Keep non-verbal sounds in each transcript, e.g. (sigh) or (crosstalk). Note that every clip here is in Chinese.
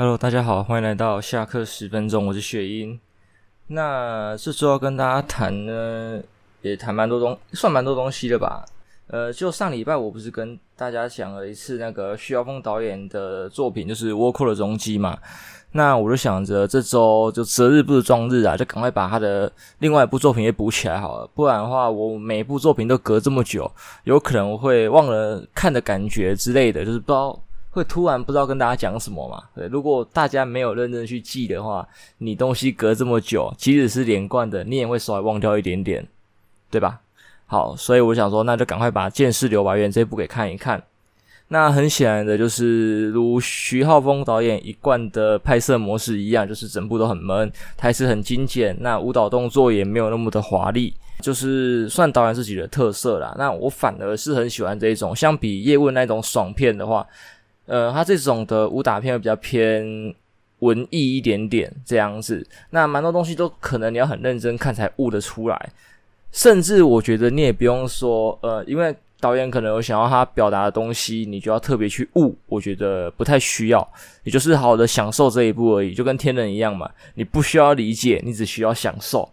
Hello，大家好，欢迎来到下课十分钟，我是雪英。那这周要跟大家谈呢，也谈蛮多东，算蛮多东西的吧。呃，就上礼拜我不是跟大家讲了一次那个徐小峰导演的作品，就是《倭寇的踪迹》嘛。那我就想着这周就择日不如撞日啊，就赶快把他的另外一部作品也补起来好了。不然的话，我每一部作品都隔这么久，有可能会忘了看的感觉之类的，就是不知道。会突然不知道跟大家讲什么嘛？对，如果大家没有认真去记的话，你东西隔这么久，即使是连贯的，你也会稍微忘掉一点点，对吧？好，所以我想说，那就赶快把《剑士刘白猿》这部给看一看。那很显然的就是，如徐浩峰导演一贯的拍摄模式一样，就是整部都很闷，台词很精简，那舞蹈动作也没有那么的华丽，就是算导演自己的特色啦。那我反而是很喜欢这一种，相比叶问那种爽片的话。呃，他这种的武打片会比较偏文艺一点点这样子，那蛮多东西都可能你要很认真看才悟得出来，甚至我觉得你也不用说，呃，因为导演可能有想要他表达的东西，你就要特别去悟，我觉得不太需要，也就是好好的享受这一部而已，就跟天人一样嘛，你不需要理解，你只需要享受，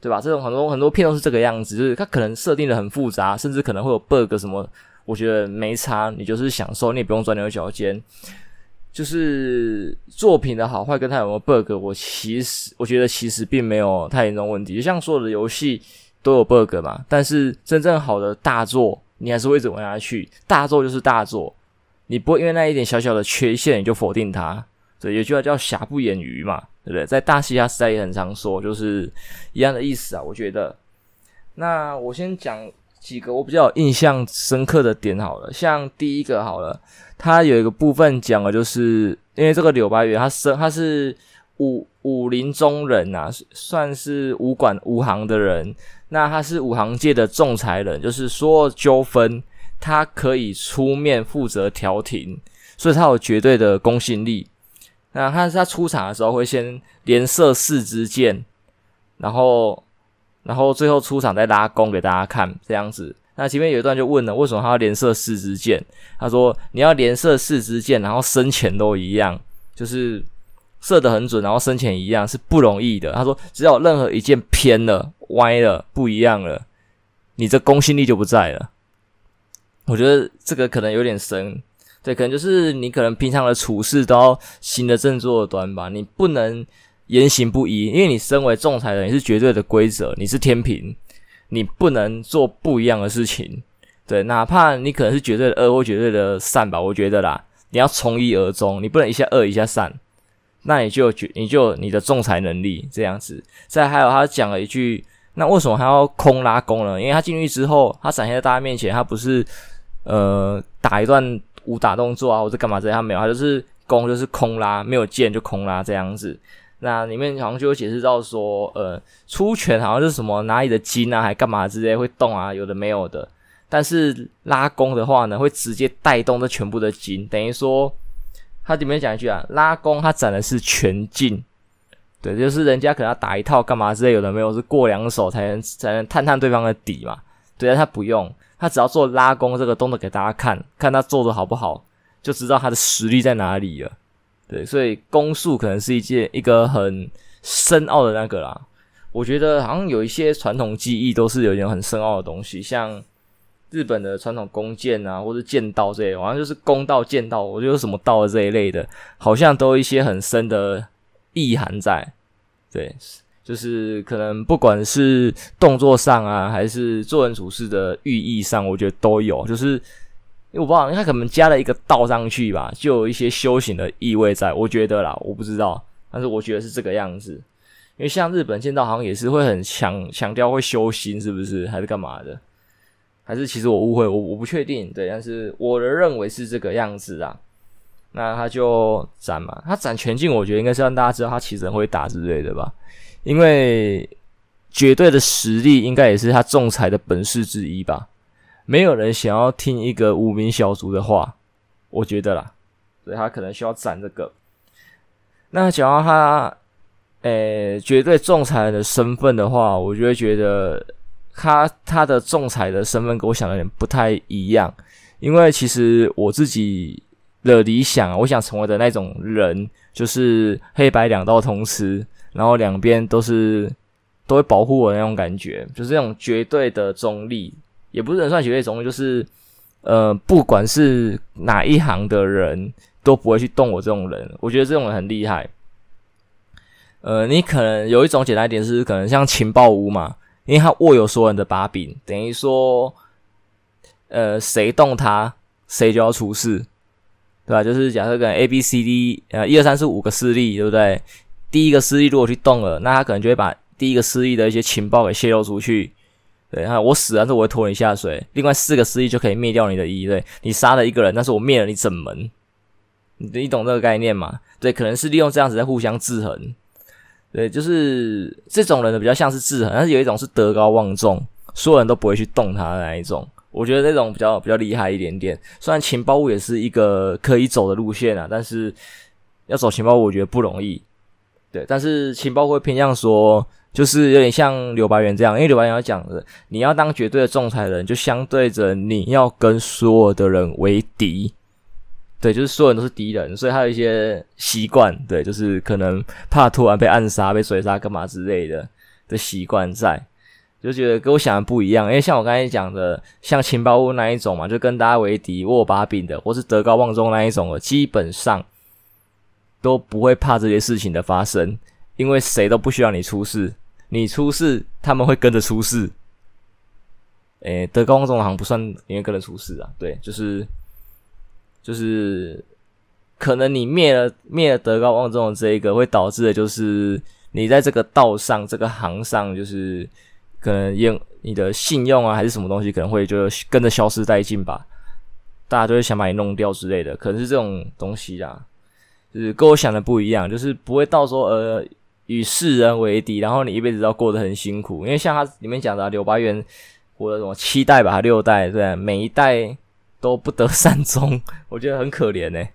对吧？这种很多很多片都是这个样子，就是它可能设定的很复杂，甚至可能会有 bug 什么。我觉得没差，你就是享受，你也不用钻牛角尖。就是作品的好坏跟它有没有 bug，我其实我觉得其实并没有太严重问题。就像所有的游戏都有 bug 嘛，但是真正好的大作，你还是会一直玩下去。大作就是大作，你不会因为那一点小小的缺陷你就否定它。对，有句话叫“瑕不掩瑜”嘛，对不对？在大嘻哈时代也很常说，就是一样的意思啊。我觉得，那我先讲。几个我比较印象深刻的点好了，像第一个好了，他有一个部分讲的就是因为这个柳白猿他生他是武武林中人啊，算是武馆武行的人，那他是武行界的仲裁人，就是所有纠纷他可以出面负责调停，所以他有绝对的公信力。那他他出场的时候会先连射四支箭，然后。然后最后出场再拉弓给大家看，这样子。那前面有一段就问了，为什么他要连射四支箭？他说你要连射四支箭，然后深浅都一样，就是射得很准，然后深浅一样是不容易的。他说只要任何一箭偏了、歪了、不一样了，你这公信力就不在了。我觉得这个可能有点深，对，可能就是你可能平常的处事都要行得正坐得端吧，你不能。言行不一，因为你身为仲裁人，你是绝对的规则，你是天平，你不能做不一样的事情。对，哪怕你可能是绝对的恶或绝对的善吧，我觉得啦，你要从一而终，你不能一下恶一下善，那你就绝，你就你的仲裁能力这样子。再还有他讲了一句，那为什么还要空拉弓呢？因为他进去之后，他展现在大家面前，他不是呃打一段武打动作啊，或者干嘛这样，他没有，他就是弓就是空拉，没有箭就空拉这样子。那里面好像就有解释到说，呃，出拳好像是什么哪里的筋啊，还干嘛之类会动啊，有的没有的。但是拉弓的话呢，会直接带动这全部的筋，等于说，它里面讲一句啊，拉弓它斩的是全劲，对，就是人家可能要打一套干嘛之类，有的没有是过两手才能才能探探对方的底嘛。对啊，他不用，他只要做拉弓这个动作给大家看，看他做的好不好，就知道他的实力在哪里了。对，所以弓术可能是一件一个很深奥的那个啦。我觉得好像有一些传统技艺都是有点很深奥的东西，像日本的传统弓箭啊，或者剑道这类，好像就是弓道、剑道，我觉得什么道的这一类的，好像都有一些很深的意涵在。对，就是可能不管是动作上啊，还是做人处事的寓意上，我觉得都有，就是。因为我不知道，他可能加了一个道上去吧，就有一些修行的意味在。我觉得啦，我不知道，但是我觉得是这个样子。因为像日本剑道好像也是会很强强调会修心，是不是？还是干嘛的？还是其实我误会，我我不确定。对，但是我的认为是这个样子啊。那他就斩嘛，他斩全劲，我觉得应该是让大家知道他其实很会打之类的吧。因为绝对的实力应该也是他仲裁的本事之一吧。没有人想要听一个无名小卒的话，我觉得啦，所以他可能需要斩这个。那讲到他，诶，绝对仲裁的身份的话，我就会觉得他他的仲裁的身份跟我想的有点不太一样，因为其实我自己的理想，我想成为的那种人，就是黑白两道通吃，然后两边都是都会保护我那种感觉，就是那种绝对的中立，也不是能算绝对中，就是呃，不管是哪一行的人都不会去动我这种人，我觉得这种人很厉害。呃，你可能有一种简单一点是，可能像情报屋嘛，因为他握有所有人的把柄，等于说，呃，谁动他，谁就要出事。对吧？就是假设跟 A、B、C、D，呃，一二三四五个势力，对不对？第一个势力如果去动了，那他可能就会把第一个势力的一些情报给泄露出去。对，哈，我死，但是我会拖你下水。另外四个势力就可以灭掉你的一，对，你杀了一个人，但是我灭了你整门。你你懂这个概念吗？对，可能是利用这样子在互相制衡。对，就是这种人的，比较像是制衡，但是有一种是德高望重，所有人都不会去动他的那一种。我觉得这种比较比较厉害一点点，虽然情报物也是一个可以走的路线啊，但是要走情报屋我觉得不容易。对，但是情报会偏向说，就是有点像柳白猿这样，因为柳白猿要讲的，你要当绝对的仲裁人，就相对着你要跟所有的人为敌。对，就是所有人都是敌人，所以他有一些习惯，对，就是可能怕突然被暗杀、被追杀干嘛之类的的习惯在。就觉得跟我想的不一样，因为像我刚才讲的，像情报屋那一种嘛，就跟大家为敌、握把柄的，或是德高望重那一种的，基本上都不会怕这些事情的发生，因为谁都不需要你出事，你出事，他们会跟着出事。诶，德高望重的好像不算因为跟着出事啊，对，就是就是可能你灭了灭了德高望重的这一个，会导致的就是你在这个道上、这个行上，就是。可能用你的信用啊，还是什么东西，可能会就跟着消失殆尽吧。大家都会想把你弄掉之类的，可能是这种东西啦。就是跟我想的不一样，就是不会到时候呃与世人为敌，然后你一辈子都要过得很辛苦。因为像他里面讲的、啊、柳白猿活了什么七代吧，六代对，每一代都不得 (laughs) 善终，我觉得很可怜呢、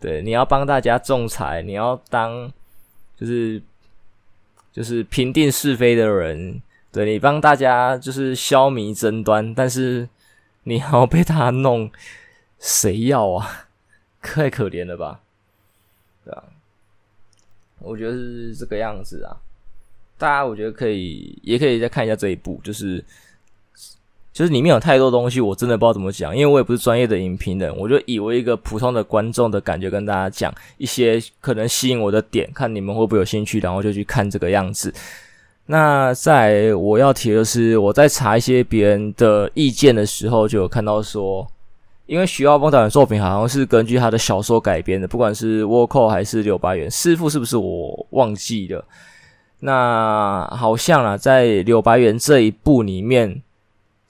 对，你要帮大家仲裁，你要当就是就是平定是非的人。对，你帮大家就是消弭争端，但是你还要被他弄，谁要啊？(laughs) 太可怜了吧？对啊，我觉得是这个样子啊。大家我觉得可以，也可以再看一下这一部，就是就是里面有太多东西，我真的不知道怎么讲，因为我也不是专业的影评人，我就以为一个普通的观众的感觉跟大家讲一些可能吸引我的点，看你们会不会有兴趣，然后就去看这个样子。那在我要提的是，我在查一些别人的意见的时候，就有看到说，因为徐浩峰导演作品好像是根据他的小说改编的，不管是倭寇还是柳白猿师傅，是不是我忘记了？那好像啊，在柳白猿这一部里面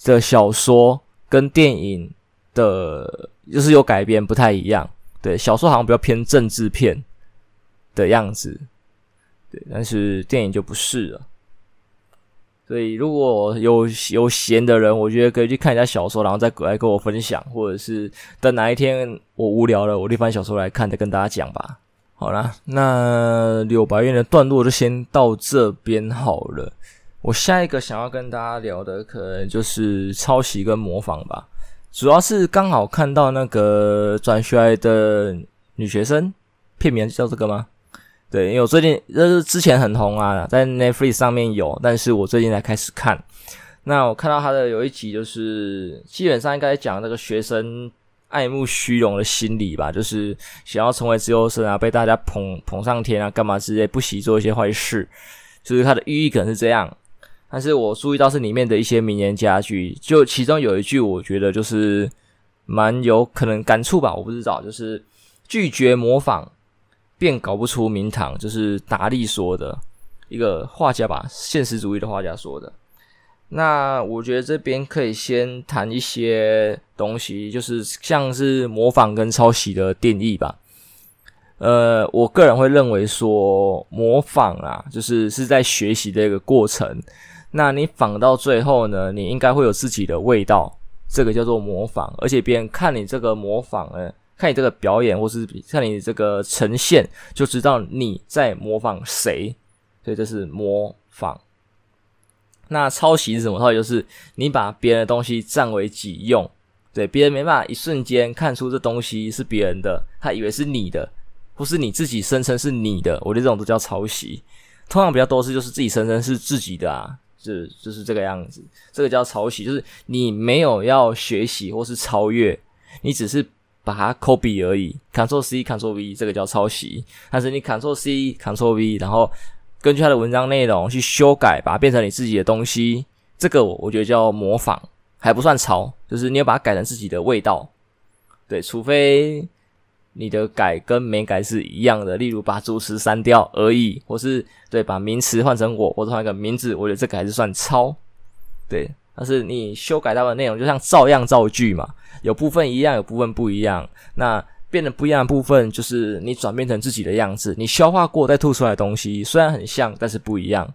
的小说跟电影的，就是有改编不太一样。对，小说好像比较偏政治片的样子，对，但是电影就不是了。所以，如果有有闲的人，我觉得可以去看一下小说，然后再过来跟我分享，或者是等哪一天我无聊了，我就翻小说来看，再跟大家讲吧。好啦，那柳白猿的段落就先到这边好了。我下一个想要跟大家聊的，可能就是抄袭跟模仿吧。主要是刚好看到那个转学来的女学生，片名叫这个吗？对，因为我最近就是之前很红啊，在 Netflix 上面有，但是我最近才开始看。那我看到他的有一集，就是基本上应该讲那个学生爱慕虚荣的心理吧，就是想要成为资优生啊，被大家捧捧上天啊，干嘛之类，不惜做一些坏事。就是他的寓意可能是这样，但是我注意到是里面的一些名言佳句，就其中有一句，我觉得就是蛮有可能感触吧，我不知道，就是拒绝模仿。便搞不出名堂，就是达利说的一个画家吧，现实主义的画家说的。那我觉得这边可以先谈一些东西，就是像是模仿跟抄袭的定义吧。呃，我个人会认为说，模仿啊，就是是在学习的一个过程。那你仿到最后呢，你应该会有自己的味道，这个叫做模仿。而且别人看你这个模仿呢。看你这个表演，或是看你这个呈现，就知道你在模仿谁。所以这是模仿。那抄袭是什么？抄袭就是你把别人的东西占为己用，对，别人没办法一瞬间看出这东西是别人的，他以为是你的，或是你自己声称是你的，我觉得这种都叫抄袭。通常比较多是就是自己声称是自己的啊，就就是这个样子，这个叫抄袭，就是你没有要学习或是超越，你只是把它 copy 而已，Ctrl C Ctrl V，这个叫抄袭。但是你 Ctrl C Ctrl V，然后根据它的文章内容去修改，把它变成你自己的东西，这个我觉得叫模仿。还不算抄，就是你要把它改成自己的味道，对，除非你的改跟没改是一样的，例如把主词删掉而已，或是对把名词换成我，或者换一个名字，我觉得这个还是算抄，对。但是你修改到的内容就像照样造句嘛，有部分一样，有部分不一样，那变得不一样的部分就是你转变成自己的样子，你消化过再吐出来的东西，虽然很像，但是不一样，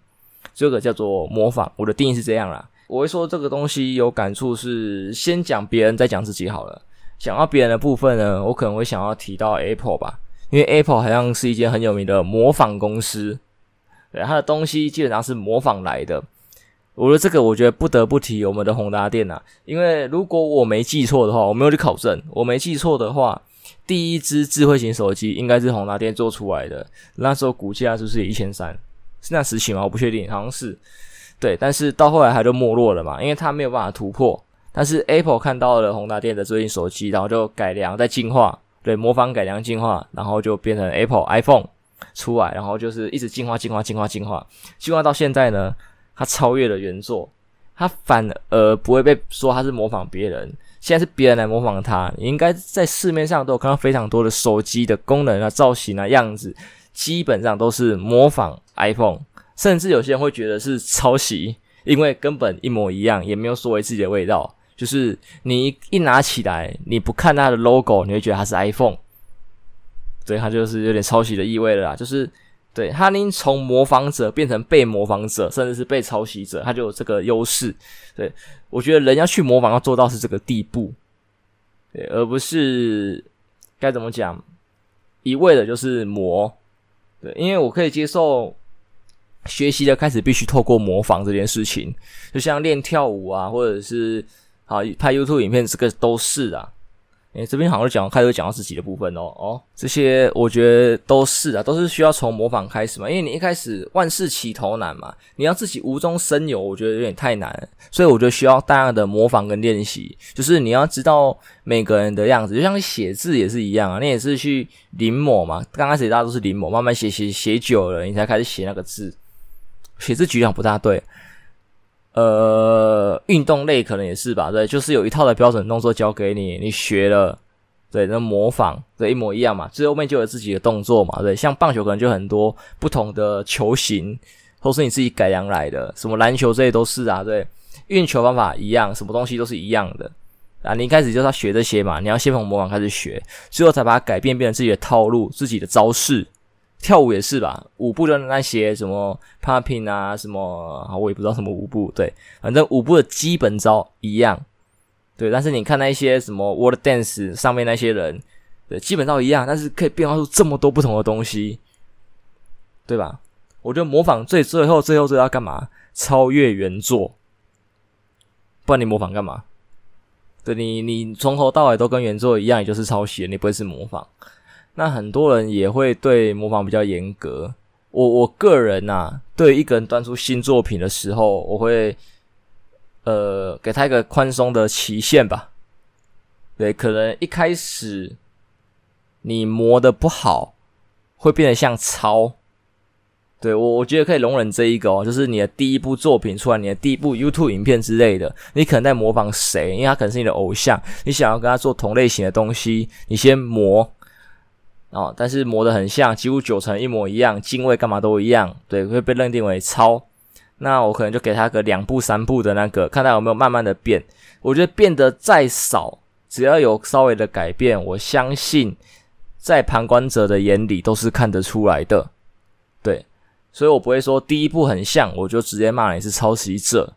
这个叫做模仿，我的定义是这样啦。我会说这个东西有感触，是先讲别人再讲自己好了。讲到别人的部分呢，我可能会想要提到 Apple 吧，因为 Apple 好像是一间很有名的模仿公司，对，它的东西基本上是模仿来的。我说这个，我觉得不得不提我们的宏达电呐，因为如果我没记错的话，我没有去考证，我没记错的话，第一支智慧型手机应该是宏达电做出来的，那时候股价是不是一千三？是那时期吗？我不确定，好像是。对，但是到后来它就没落了嘛，因为它没有办法突破。但是 Apple 看到了宏达电的最新手机，然后就改良、在进化，对，模仿、改良、进化，然后就变成 Apple iPhone 出来，然后就是一直进化、进化、进化、进化，进化到现在呢，它超越了原作，它反而不会被说它是模仿别人，现在是别人来模仿它。你应该在市面上都有看到非常多的手机的功能啊、造型啊、样子，基本上都是模仿 iPhone。甚至有些人会觉得是抄袭，因为根本一模一样，也没有所谓自己的味道。就是你一拿起来，你不看它的 logo，你会觉得它是 iPhone。对，它就是有点抄袭的意味了啦。就是对，他已经从模仿者变成被模仿者，甚至是被抄袭者，他就有这个优势。对，我觉得人要去模仿，要做到是这个地步，对，而不是该怎么讲，一味的就是模。对，因为我可以接受。学习的开始必须透过模仿这件事情，就像练跳舞啊，或者是啊拍 YouTube 影片，这个都是啊。诶、这边好像讲开始讲到自己的部分哦哦，这些我觉得都是啊，都是需要从模仿开始嘛。因为你一开始万事起头难嘛，你要自己无中生有，我觉得有点太难，所以我觉得需要大量的模仿跟练习。就是你要知道每个人的样子，就像写字也是一样啊，你也是去临摹嘛。刚开始大家都是临摹，慢慢写写写久了，你才开始写那个字。写字举量不大对，呃，运动类可能也是吧，对，就是有一套的标准动作教给你，你学了，对，那模仿，对，一模一样嘛，最后面就有自己的动作嘛，对，像棒球可能就很多不同的球型，都是你自己改良来的，什么篮球这些都是啊，对，运球方法一样，什么东西都是一样的啊，你一开始就是要学这些嘛，你要先从模仿开始学，最后才把它改变变成自己的套路，自己的招式。跳舞也是吧，舞步的那些什么 popping 啊，什么我也不知道什么舞步，对，反正舞步的基本招一样，对。但是你看那些什么 World Dance 上面那些人，对，基本上一样，但是可以变化出这么多不同的东西，对吧？我觉得模仿最最后最后最后要干嘛？超越原作，不然你模仿干嘛？对，你你从头到尾都跟原作一样，也就是抄袭，你不会是模仿。那很多人也会对模仿比较严格。我我个人呐、啊，对一个人端出新作品的时候，我会呃给他一个宽松的期限吧。对，可能一开始你磨的不好，会变得像抄。对，我我觉得可以容忍这一个哦，就是你的第一部作品出来，你的第一部 YouTube 影片之类的，你可能在模仿谁？因为他可能是你的偶像，你想要跟他做同类型的东西，你先模。哦，但是磨得很像，几乎九成一模一样，进位干嘛都一样，对，会被认定为抄。那我可能就给他个两步三步的那个，看他有没有慢慢的变。我觉得变得再少，只要有稍微的改变，我相信在旁观者的眼里都是看得出来的。对，所以我不会说第一步很像，我就直接骂你是抄袭者。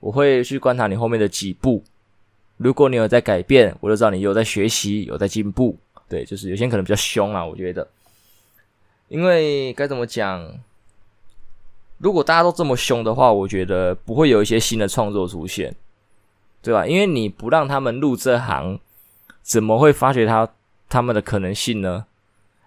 我会去观察你后面的几步，如果你有在改变，我就知道你有在学习，有在进步。对，就是有些人可能比较凶啊，我觉得，因为该怎么讲，如果大家都这么凶的话，我觉得不会有一些新的创作出现。对吧？因为你不让他们入这行，怎么会发掘他他们的可能性呢？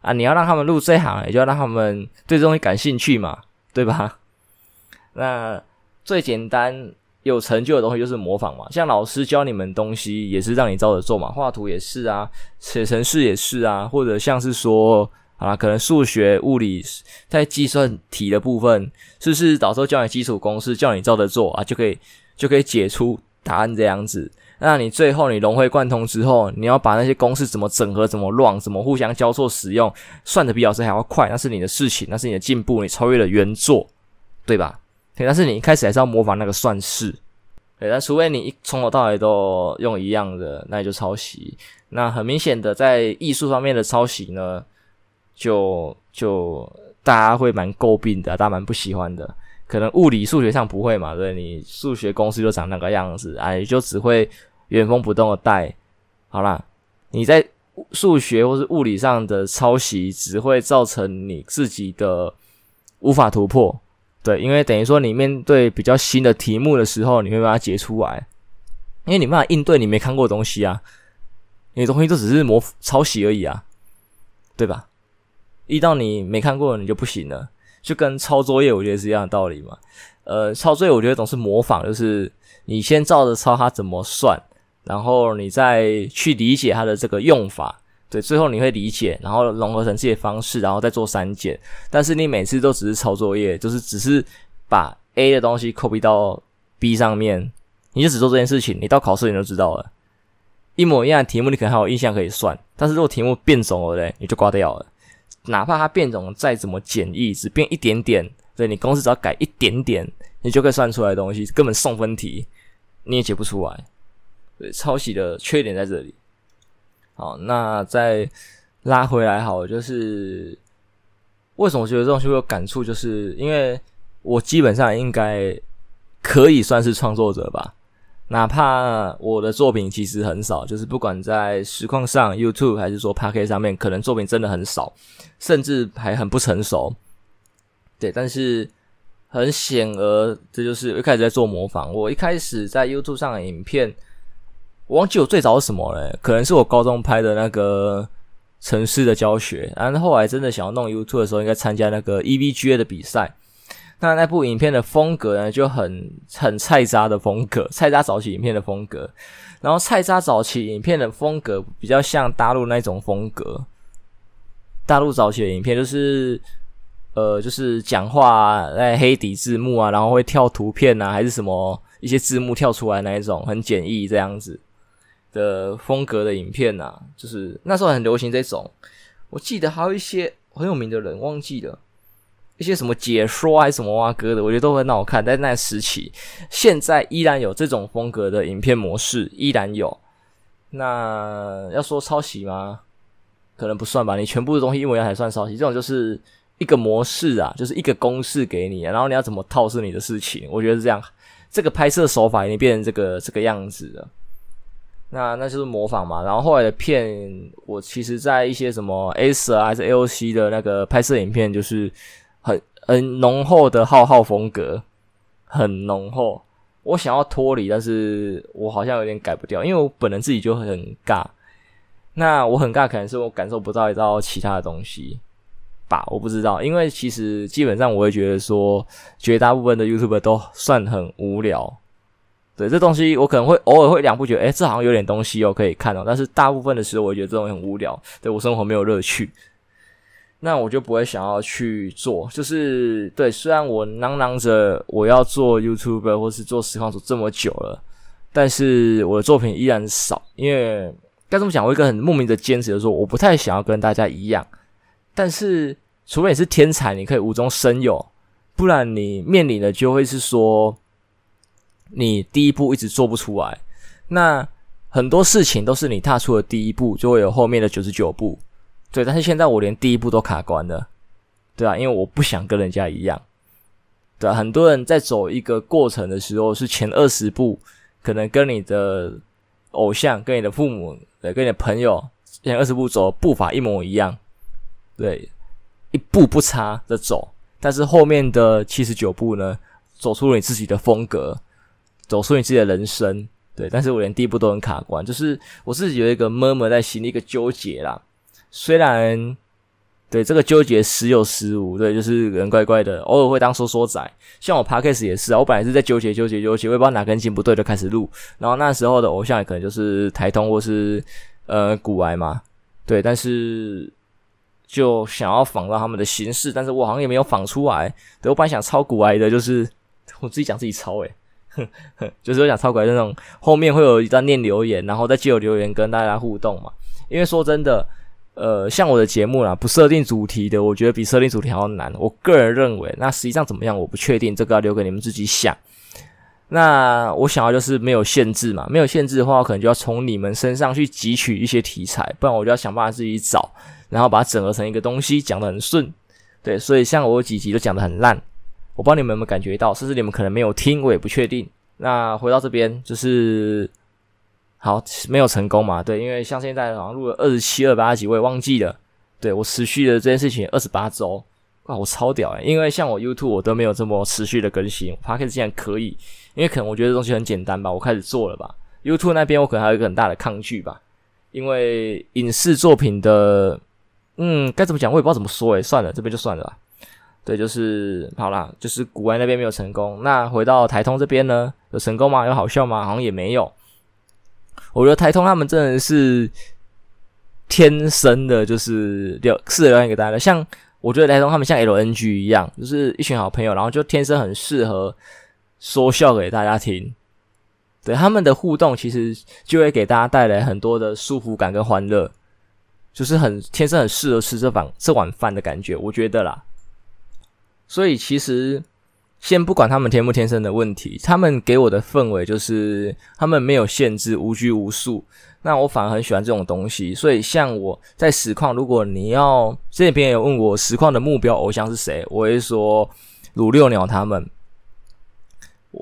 啊，你要让他们入这行，也就要让他们对这东西感兴趣嘛，对吧？(laughs) 那最简单有成就的东西就是模仿嘛，像老师教你们东西也是让你照着做嘛，画图也是啊，写程式也是啊，或者像是说啊，可能数学、物理在计算题的部分，是不是导师教你基础公式，叫你照着做啊，就可以就可以解出答案这样子。那你最后你融会贯通之后，你要把那些公式怎么整合、怎么乱、怎么互相交错使用，算的比老师还要快，那是你的事情，那是你的进步，你超越了原作，对吧？对，但是你一开始还是要模仿那个算式，对，但除非你一从头到尾都用一样的，那你就抄袭。那很明显的，在艺术方面的抄袭呢，就就大家会蛮诟病的，大家蛮不喜欢的。可能物理、数学上不会嘛，对，你数学公式就长那个样子，哎，就只会原封不动的带。好啦，你在数学或是物理上的抄袭，只会造成你自己的无法突破。对，因为等于说你面对比较新的题目的时候，你会把它解出来，因为你没法应对你没看过的东西啊，你的东西都只是模抄袭而已啊，对吧？遇到你没看过的，你就不行了。就跟抄作业，我觉得是一样的道理嘛。呃，抄作业我觉得总是模仿，就是你先照着抄它怎么算，然后你再去理解它的这个用法，对，最后你会理解，然后融合成自己的方式，然后再做删减。但是你每次都只是抄作业，就是只是把 A 的东西 copy 到 B 上面，你就只做这件事情，你到考试你就知道了，一模一样的题目你可能还有印象可以算，但是如果题目变种了嘞，你就挂掉了。哪怕它变种再怎么简易，只变一点点，对，你公式只要改一点点，你就可以算出来的东西，根本送分题你也解不出来。对，抄袭的缺点在这里。好，那再拉回来，好，就是为什么觉得这东西会有感触，就是因为我基本上应该可以算是创作者吧。哪怕我的作品其实很少，就是不管在实况上、YouTube 还是说 Podcast 上面，可能作品真的很少，甚至还很不成熟。对，但是很显而，这就是一开始在做模仿。我一开始在 YouTube 上的影片，我忘记我最早是什么了，可能是我高中拍的那个城市的教学。然后后来真的想要弄 YouTube 的时候，应该参加那个 EVGA 的比赛。那那部影片的风格呢，就很很菜渣的风格，(laughs) 菜渣早期影片的风格。然后菜渣早期影片的风格比较像大陆那种风格。大陆早期的影片就是，呃，就是讲话在黑底字幕啊，然后会跳图片啊，还是什么一些字幕跳出来那一种，很简易这样子的风格的影片啊，就是那时候很流行这种。我记得还有一些很有名的人，忘记了。一些什么解说还是什么哇哥的，我觉得都很好看。在那时期，现在依然有这种风格的影片模式，依然有。那要说抄袭吗？可能不算吧。你全部的东西一模一样才算抄袭。这种就是一个模式啊，就是一个公式给你，然后你要怎么套是你的事情。我觉得是这样。这个拍摄手法已经变成这个这个样子了。那那就是模仿嘛。然后后来的片，我其实在一些什么 S 啊还是 AOC 的那个拍摄影片，就是。很很浓厚的浩浩风格，很浓厚。我想要脱离，但是我好像有点改不掉，因为我本人自己就很尬。那我很尬，可能是我感受不到一道其他的东西吧，我不知道。因为其实基本上我会觉得说，绝大部分的 YouTuber 都算很无聊。对，这东西我可能会偶尔会两部觉得，诶，这好像有点东西哦，可以看哦。但是大部分的时候，我觉得这东西很无聊，对我生活没有乐趣。那我就不会想要去做，就是对。虽然我嚷嚷着我要做 YouTuber 或是做实况主这么久了，但是我的作品依然少。因为该这么讲，我一个很莫名的坚持，就是说我不太想要跟大家一样。但是除非你是天才，你可以无中生有，不然你面临的就会是说，你第一步一直做不出来。那很多事情都是你踏出了第一步，就会有后面的九十九步。对，但是现在我连第一步都卡关了，对啊，因为我不想跟人家一样，对啊，很多人在走一个过程的时候，是前二十步可能跟你的偶像、跟你的父母、对，跟你的朋友前二十步走步伐一模一样，对，一步不差的走，但是后面的七十九步呢，走出了你自己的风格，走出你自己的人生，对，但是我连第一步都很卡关，就是我自己有一个闷闷在心里一个纠结啦。虽然对这个纠结时有时无，对，就是人怪怪的，偶尔会当说说仔。像我 Podcast 也是啊，我本来是在纠结纠结纠结，我也不知道哪根筋不对就开始录。然后那时候的偶像也可能就是台通或是呃古癌嘛，对，但是就想要仿到他们的形式，但是我好像也没有仿出来。对，我本来想抄古癌的，就是我自己讲自己抄诶。(laughs) 就是我想超怪那种，后面会有一段念留言，然后再借由留言跟大家互动嘛。因为说真的，呃，像我的节目啦，不设定主题的，我觉得比设定主题还要难。我个人认为，那实际上怎么样，我不确定，这个要留给你们自己想。那我想要就是没有限制嘛，没有限制的话，我可能就要从你们身上去汲取一些题材，不然我就要想办法自己找，然后把它整合成一个东西，讲得很顺。对，所以像我有几集都讲得很烂。我不知道你们有没有感觉到，甚至你们可能没有听，我也不确定。那回到这边就是好，没有成功嘛？对，因为像现在好像录了二十七、二八集，我也忘记了。对，我持续的这件事情二十八周，哇，我超屌诶！因为像我 YouTube 我都没有这么持续的更新，Podcast 竟然可以，因为可能我觉得东西很简单吧，我开始做了吧。YouTube 那边我可能还有一个很大的抗拒吧，因为影视作品的，嗯，该怎么讲我也不知道怎么说诶，算了，这边就算了吧。对，就是好啦，就是古玩那边没有成功。那回到台通这边呢，有成功吗？有好笑吗？好像也没有。我觉得台通他们真的是天生的，就是聊适合聊给大家的。像我觉得台通他们像 LNG 一样，就是一群好朋友，然后就天生很适合说笑给大家听。对，他们的互动，其实就会给大家带来很多的舒服感跟欢乐，就是很天生很适合吃这碗这碗饭的感觉，我觉得啦。所以其实，先不管他们天不天生的问题，他们给我的氛围就是他们没有限制，无拘无束。那我反而很喜欢这种东西。所以像我在实况，如果你要这边有问我实况的目标偶像是谁，我会说鲁六鸟他们。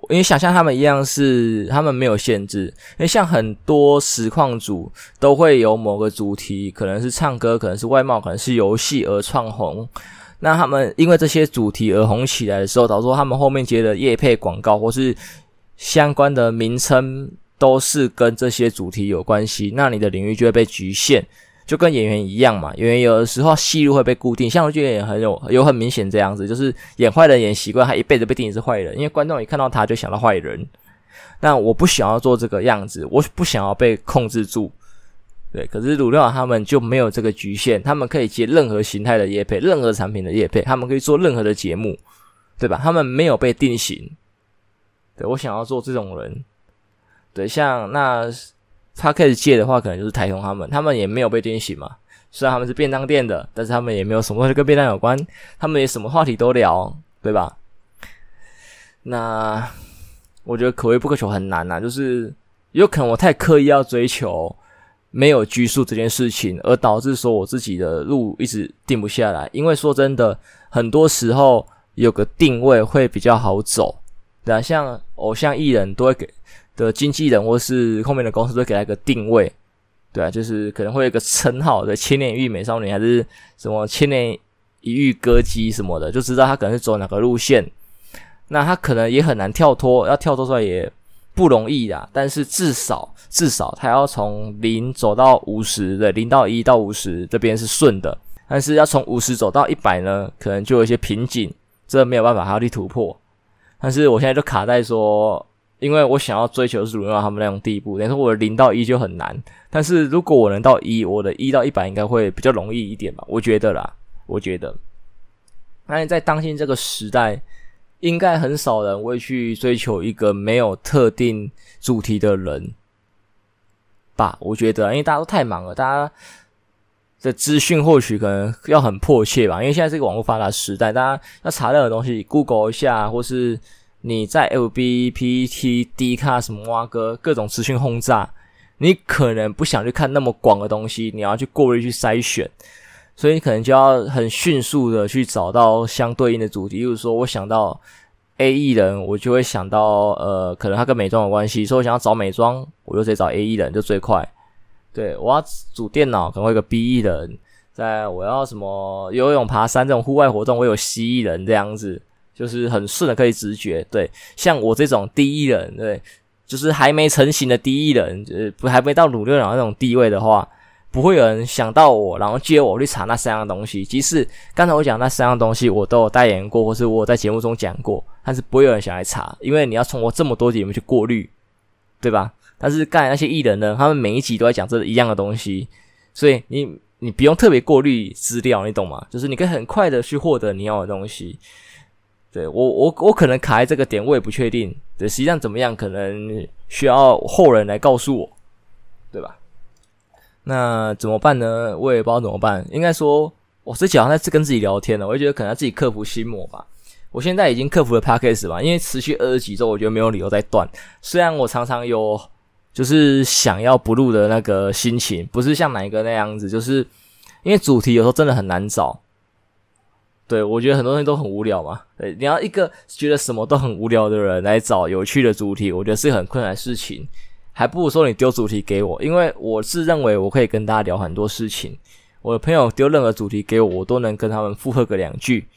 因为想像他们一样是他们没有限制，因为像很多实况组都会有某个主题，可能是唱歌，可能是外貌，可能是游戏而创红。那他们因为这些主题而红起来的时候，导致他们后面接的业配广告或是相关的名称都是跟这些主题有关系，那你的领域就会被局限，就跟演员一样嘛。演员有的时候戏路会被固定，像我觉得也很有有很明显这样子，就是演坏人演习惯，他一辈子被定义是坏人，因为观众一看到他就想到坏人。但我不想要做这个样子，我不想要被控制住。对，可是卤料他们就没有这个局限，他们可以接任何形态的业配，任何产品的业配，他们可以做任何的节目，对吧？他们没有被定型。对，我想要做这种人，对，像那他开始接的话，可能就是台通他们，他们也没有被定型嘛。虽然他们是便当店的，但是他们也没有什么跟便当有关，他们也什么话题都聊，对吧？那我觉得可遇不可求很难呐、就是有可能我太刻意要追求。没有拘束这件事情，而导致说我自己的路一直定不下来。因为说真的，很多时候有个定位会比较好走，对啊，像偶像艺人都会给的经纪人或是后面的公司都会给他一个定位，对啊，就是可能会有一个称号的千年一遇美少女还是什么千年一遇歌姬什么的，就知道他可能是走哪个路线。那他可能也很难跳脱，要跳脱出来也不容易的，但是至少至少他要从零走到五十的，零到一到五十这边是顺的，但是要从五十走到一百呢，可能就有一些瓶颈，这没有办法还要去突破。但是我现在就卡在说，因为我想要追求是鲁六他们那种地步，等于说我的零到一就很难。但是如果我能到一，我的一到一百应该会比较容易一点吧？我觉得啦，我觉得。那在当今这个时代。应该很少人会去追求一个没有特定主题的人吧？我觉得，因为大家都太忙了，大家的资讯获取可能要很迫切吧。因为现在是一个网络发达时代，大家要查任何东西，Google 一下，或是你在 FB、PTT、D 卡什么挖哥各种资讯轰炸，你可能不想去看那么广的东西，你要去过滤去筛选。所以你可能就要很迅速的去找到相对应的主题，例如说，我想到 A 艺人，我就会想到呃，可能他跟美妆有关系，所以我想要找美妆，我就直接找 A 艺人就最快。对，我要组电脑，可能会有个 B 艺人，在我要什么游泳、爬山这种户外活动，我有 C 艺人这样子，就是很顺的可以直觉。对，像我这种 D 艺人，对。就是还没成型的第一人，就是，不还没到鲁六郎那种地位的话，不会有人想到我，然后接我去查那三样东西。即使刚才我讲那三样东西，我都有代言过，或是我在节目中讲过，但是不会有人想来查，因为你要通过这么多节目去过滤，对吧？但是刚才那些艺人呢，他们每一集都在讲这一样的东西，所以你你不用特别过滤资料，你懂吗？就是你可以很快的去获得你要的东西。对，我我我可能卡在这个点，我也不确定。对，实际上怎么样，可能需要后人来告诉我，那怎么办呢？我也不知道怎么办。应该说，我之前好像在跟自己聊天了，我就觉得可能要自己克服心魔吧。我现在已经克服了 Podcast 吧，因为持续二十几周，我觉得没有理由再断。虽然我常常有就是想要不录的那个心情，不是像哪一个那样子，就是因为主题有时候真的很难找。对，我觉得很多人都很无聊嘛。对，你要一个觉得什么都很无聊的人来找有趣的主题，我觉得是很困难的事情。还不如说你丢主题给我，因为我是认为我可以跟大家聊很多事情。我的朋友丢任何主题给我，我都能跟他们附和个两句。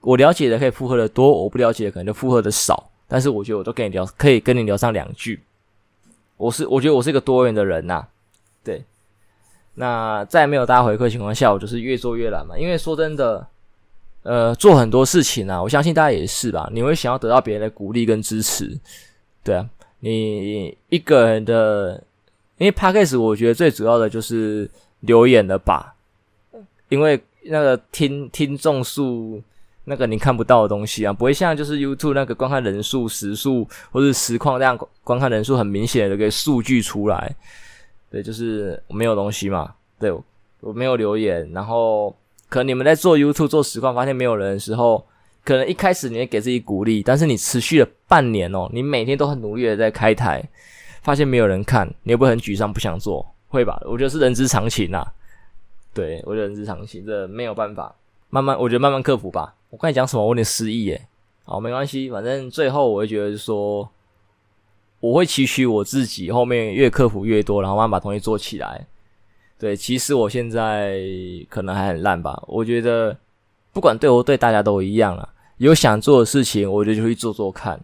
我了解的可以附和的多，我不了解可能就附和的少。但是我觉得我都跟你聊，可以跟你聊上两句。我是我觉得我是一个多元的人呐、对，那在没有大家回馈情况下，我就是越做越懒嘛。因为说真的。呃，做很多事情啊，我相信大家也是吧。你会想要得到别人的鼓励跟支持，对啊。你一个人的，因为 Podcast 我觉得最主要的就是留言了吧。因为那个听听众数，那个你看不到的东西啊，不会像就是 YouTube 那个观看人数、时数或者实况这样观看人数很明显的一个数据出来。对，就是没有东西嘛。对，我没有留言，然后。可能你们在做 YouTube 做实况，发现没有人的时候，可能一开始你会给自己鼓励，但是你持续了半年哦，你每天都很努力的在开台，发现没有人看，你会不会很沮丧，不想做？会吧？我觉得是人之常情啊。对，我觉得人之常情，这没有办法，慢慢，我觉得慢慢克服吧。我刚才讲什么？我有点失忆耶。好，没关系，反正最后我会觉得说，我会期许我自己后面越克服越多，然后慢慢把东西做起来。对，其实我现在可能还很烂吧。我觉得不管对我对大家都一样啊。有想做的事情，我觉得就去做做看。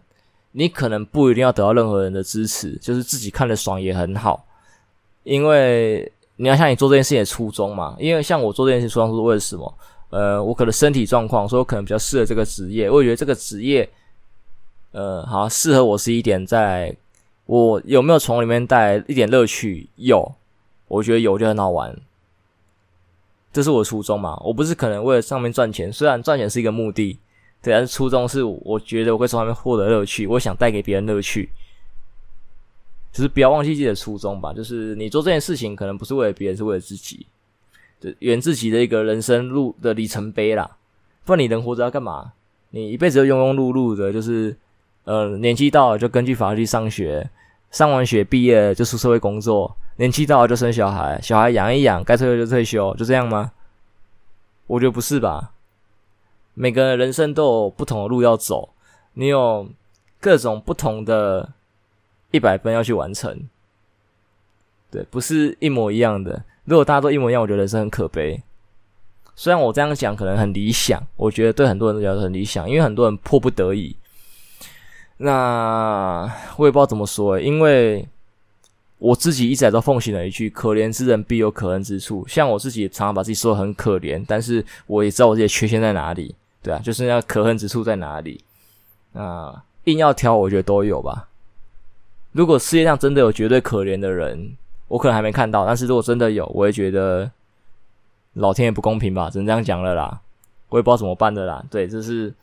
你可能不一定要得到任何人的支持，就是自己看得爽也很好。因为你要像你做这件事情的初衷嘛。因为像我做这件事情初衷是为了什么？呃，我可能身体状况，所以我可能比较适合这个职业。我觉得这个职业，呃，好适合我是一点在，在我有没有从里面带来一点乐趣？有。我觉得有就很好玩，这是我的初衷嘛。我不是可能为了上面赚钱，虽然赚钱是一个目的，对，但是初衷是我觉得我会从上面获得乐趣，我想带给别人乐趣，就是不要忘记自己的初衷吧。就是你做这件事情，可能不是为了别人，是为了自己，对，圆自己的一个人生路的里程碑啦。不然你人活着要干嘛？你一辈子都庸庸碌碌的，就是呃，年纪到了就根据法律上学，上完学毕业就出社会工作。年纪到了就生小孩，小孩养一养，该退休就退休，就这样吗？我觉得不是吧。每个人人生都有不同的路要走，你有各种不同的一百分要去完成。对，不是一模一样的。如果大家都一模一样，我觉得人生很可悲。虽然我这样讲可能很理想，我觉得对很多人都觉得很理想，因为很多人迫不得已。那我也不知道怎么说，因为。我自己一直都奉行了一句“可怜之人必有可恨之处”。像我自己常常把自己说的很可怜，但是我也知道我自己的缺陷在哪里，对啊，就是那可恨之处在哪里。啊，硬要挑，我觉得都有吧。如果世界上真的有绝对可怜的人，我可能还没看到，但是如果真的有，我也觉得老天爷不公平吧，只能这样讲了啦。我也不知道怎么办的啦。对，这是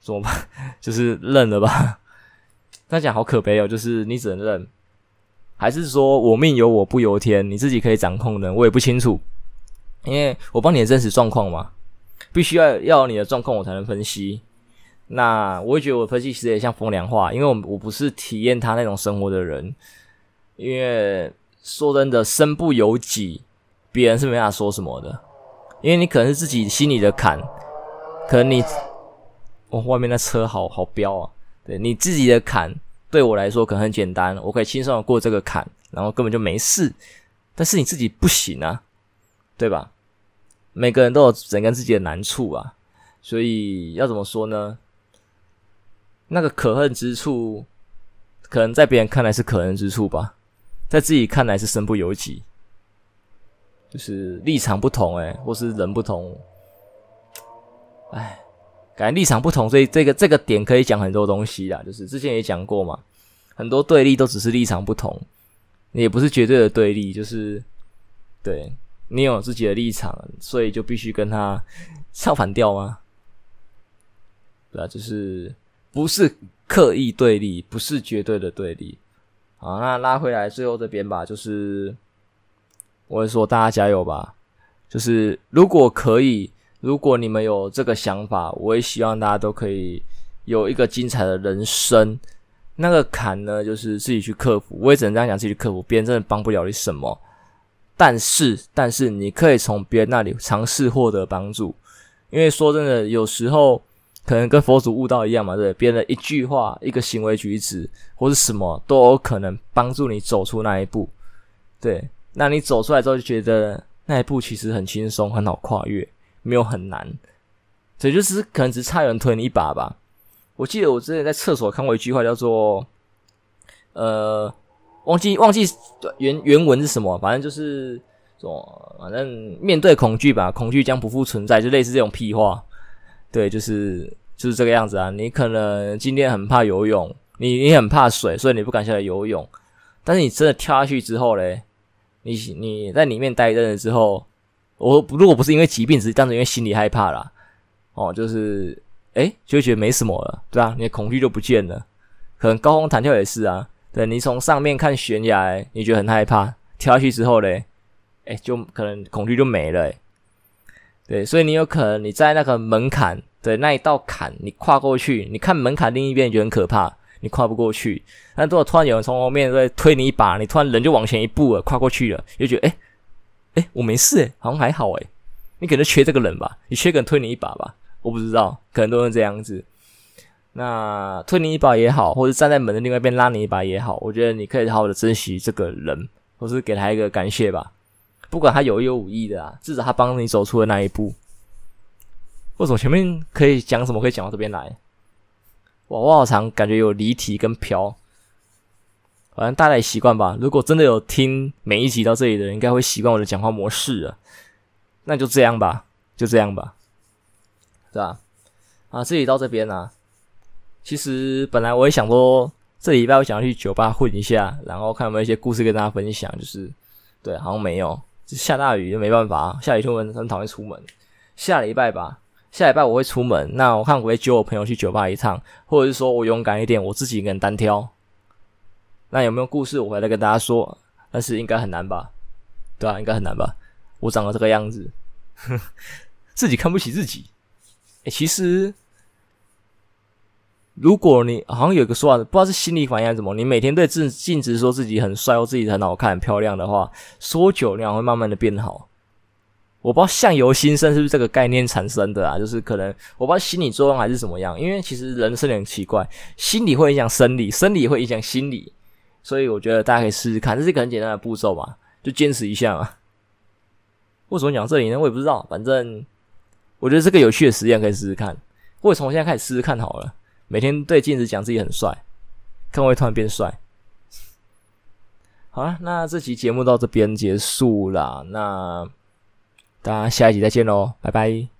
怎么办？(laughs) 就是认了吧。这样讲好可悲哦，就是你只能认。还是说我命由我不由天，你自己可以掌控的，我也不清楚，因为我帮你的真实状况嘛，必须要要有你的状况我才能分析。那我会觉得我分析其实也像风凉话，因为我我不是体验他那种生活的人。因为说真的，身不由己，别人是没法说什么的。因为你可能是自己心里的坎，可能你，哦、外面那车好好飙啊，对你自己的坎。对我来说可能很简单，我可以轻松的过这个坎，然后根本就没事。但是你自己不行啊，对吧？每个人都有整个自己的难处啊，所以要怎么说呢？那个可恨之处，可能在别人看来是可恨之处吧，在自己看来是身不由己。就是立场不同，诶，或是人不同，哎，感觉立场不同，所以这个这个点可以讲很多东西啦。就是之前也讲过嘛，很多对立都只是立场不同，也不是绝对的对立。就是对你有自己的立场，所以就必须跟他唱反调吗？对啊，就是不是刻意对立，不是绝对的对立。好，那拉回来最后这边吧，就是。我会说，大家加油吧！就是如果可以，如果你们有这个想法，我也希望大家都可以有一个精彩的人生。那个坎呢，就是自己去克服。我也只能这样讲，自己去克服，别人真的帮不了你什么。但是，但是你可以从别人那里尝试获得帮助。因为说真的，有时候可能跟佛祖悟道一样嘛，对，别人的一句话、一个行为举止或是什么，都有可能帮助你走出那一步。对。那你走出来之后就觉得那一步其实很轻松，很好跨越，没有很难，所以就是可能只差有人推你一把吧。我记得我之前在厕所看过一句话，叫做“呃，忘记忘记原原文是什么，反正就是说，反正面对恐惧吧，恐惧将不复存在，就类似这种屁话。对，就是就是这个样子啊。你可能今天很怕游泳，你你很怕水，所以你不敢下来游泳，但是你真的跳下去之后嘞。你你在里面待一阵子之后，我如果不是因为疾病，只是单纯因为心里害怕啦，哦，就是诶就会觉得没什么了，对啊，你的恐惧就不见了。可能高空弹跳也是啊，对，你从上面看悬崖，你觉得很害怕，跳下去之后嘞，诶就可能恐惧就没了，对，所以你有可能你在那个门槛，对，那一道坎，你跨过去，你看门槛另一边，你觉得很可怕。你跨不过去，但如果突然有人从后面在推你一把，你突然人就往前一步了，跨过去了，就觉得诶诶、欸欸、我没事诶，好像还好诶，你可能缺这个人吧，你缺个人推你一把吧，我不知道，可能都是这样子。那推你一把也好，或者站在门的另外一边拉你一把也好，我觉得你可以好好的珍惜这个人，或是给他一个感谢吧。不管他有意无意的啊，至少他帮你走出了那一步。为什么前面可以讲什么，可以讲到这边来？哇，我好长感觉有离题跟飘，反正大家习惯吧。如果真的有听每一集到这里的人，应该会习惯我的讲话模式了。那就这样吧，就这样吧，对吧？啊，这里到这边啊，其实本来我也想说，这礼拜我想要去酒吧混一下，然后看有没有一些故事跟大家分享。就是，对，好像没有，就下大雨就没办法，下雨出门很讨厌出门。下礼拜吧。下礼拜我会出门，那我看我会揪我朋友去酒吧一趟，或者是说我勇敢一点，我自己一个人单挑。那有没有故事我回来跟大家说？但是应该很难吧？对啊，应该很难吧？我长得这个样子，呵 (laughs) 呵，自己看不起自己。诶，其实如果你好像有个说法，不知道是心理反应还是什么，你每天对自镜子说自己很帅或自己很好看、很漂亮的话，说久了会慢慢的变好。我不知道相由心生是不是这个概念产生的啊？就是可能我不知道心理作用还是怎么样，因为其实人生很奇怪，心理会影响生理，生理会影响心理，所以我觉得大家可以试试看，这是一个很简单的步骤嘛，就坚持一下嘛。为什么讲这里呢？我也不知道，反正我觉得这个有趣的实验可以试试看，或者从现在开始试试看好了，每天对镜子讲自己很帅，看会突然变帅。好了，那这期节目到这边结束了，那。大家下一集再见喽，拜拜。